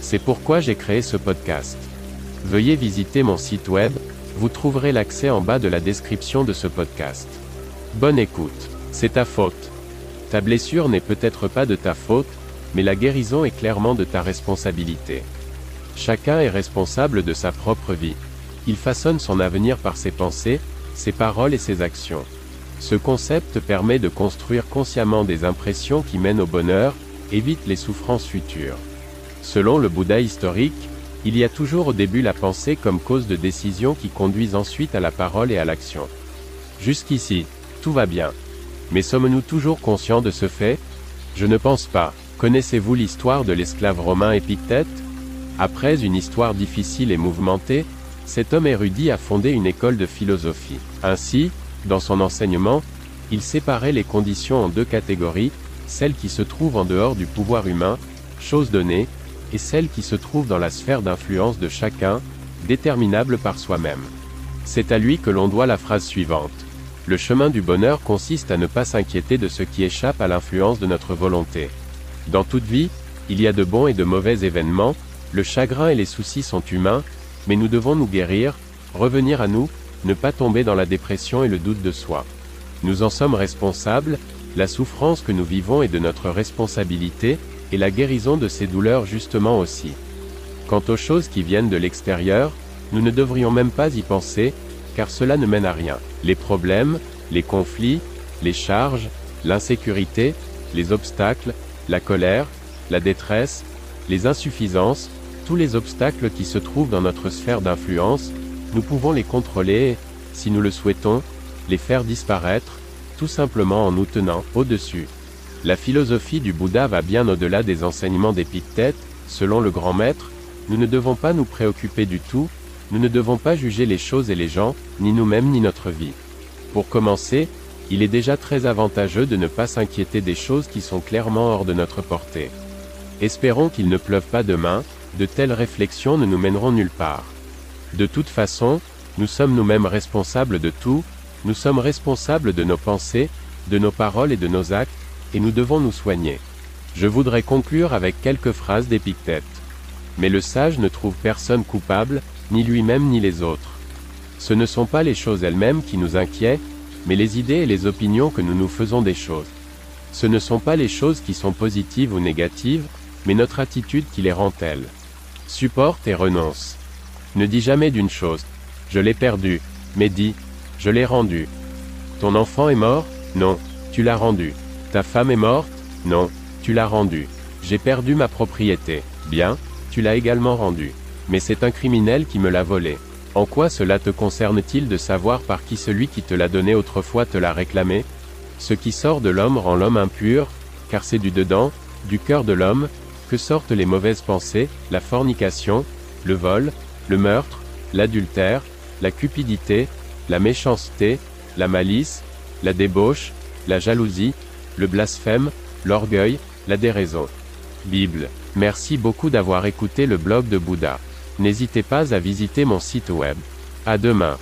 C'est pourquoi j'ai créé ce podcast. Veuillez visiter mon site web, vous trouverez l'accès en bas de la description de ce podcast. Bonne écoute. C'est ta faute. Ta blessure n'est peut-être pas de ta faute, mais la guérison est clairement de ta responsabilité. Chacun est responsable de sa propre vie. Il façonne son avenir par ses pensées, ses paroles et ses actions. Ce concept permet de construire consciemment des impressions qui mènent au bonheur, évite les souffrances futures. Selon le Bouddha historique, il y a toujours au début la pensée comme cause de décision qui conduisent ensuite à la parole et à l'action. Jusqu'ici, tout va bien. Mais sommes-nous toujours conscients de ce fait? Je ne pense pas. Connaissez-vous l'histoire de l'esclave romain Épictète? Après une histoire difficile et mouvementée, cet homme érudit a fondé une école de philosophie. Ainsi, dans son enseignement, il séparait les conditions en deux catégories, celles qui se trouvent en dehors du pouvoir humain, chose donnée, et celles qui se trouvent dans la sphère d'influence de chacun, déterminable par soi-même. C'est à lui que l'on doit la phrase suivante. Le chemin du bonheur consiste à ne pas s'inquiéter de ce qui échappe à l'influence de notre volonté. Dans toute vie, il y a de bons et de mauvais événements, le chagrin et les soucis sont humains, mais nous devons nous guérir, revenir à nous, ne pas tomber dans la dépression et le doute de soi. Nous en sommes responsables, la souffrance que nous vivons est de notre responsabilité, et la guérison de ces douleurs justement aussi. Quant aux choses qui viennent de l'extérieur, nous ne devrions même pas y penser, car cela ne mène à rien. Les problèmes, les conflits, les charges, l'insécurité, les obstacles, la colère, la détresse, les insuffisances, tous les obstacles qui se trouvent dans notre sphère d'influence, nous pouvons les contrôler, si nous le souhaitons, les faire disparaître, tout simplement en nous tenant au-dessus. La philosophie du Bouddha va bien au-delà des enseignements d'Épictète, selon le grand maître, nous ne devons pas nous préoccuper du tout, nous ne devons pas juger les choses et les gens, ni nous-mêmes ni notre vie. Pour commencer, il est déjà très avantageux de ne pas s'inquiéter des choses qui sont clairement hors de notre portée. Espérons qu'il ne pleuve pas demain, de telles réflexions ne nous mèneront nulle part. De toute façon, nous sommes nous-mêmes responsables de tout, nous sommes responsables de nos pensées, de nos paroles et de nos actes, et nous devons nous soigner. Je voudrais conclure avec quelques phrases d'Épictète. Mais le sage ne trouve personne coupable, ni lui-même ni les autres. Ce ne sont pas les choses elles-mêmes qui nous inquiètent, mais les idées et les opinions que nous nous faisons des choses. Ce ne sont pas les choses qui sont positives ou négatives, mais notre attitude qui les rend telles. Supporte et renonce. Ne dis jamais d'une chose. Je l'ai perdu. Mais dis. Je l'ai rendu. Ton enfant est mort? Non. Tu l'as rendu. Ta femme est morte? Non. Tu l'as rendu. J'ai perdu ma propriété. Bien. Tu l'as également rendu. Mais c'est un criminel qui me l'a volé. En quoi cela te concerne-t-il de savoir par qui celui qui te l'a donné autrefois te l'a réclamé? Ce qui sort de l'homme rend l'homme impur, car c'est du dedans, du cœur de l'homme, que sortent les mauvaises pensées, la fornication, le vol, le meurtre, l'adultère, la cupidité, la méchanceté, la malice, la débauche, la jalousie, le blasphème, l'orgueil, la déraison. Bible. Merci beaucoup d'avoir écouté le blog de Bouddha. N'hésitez pas à visiter mon site web. À demain.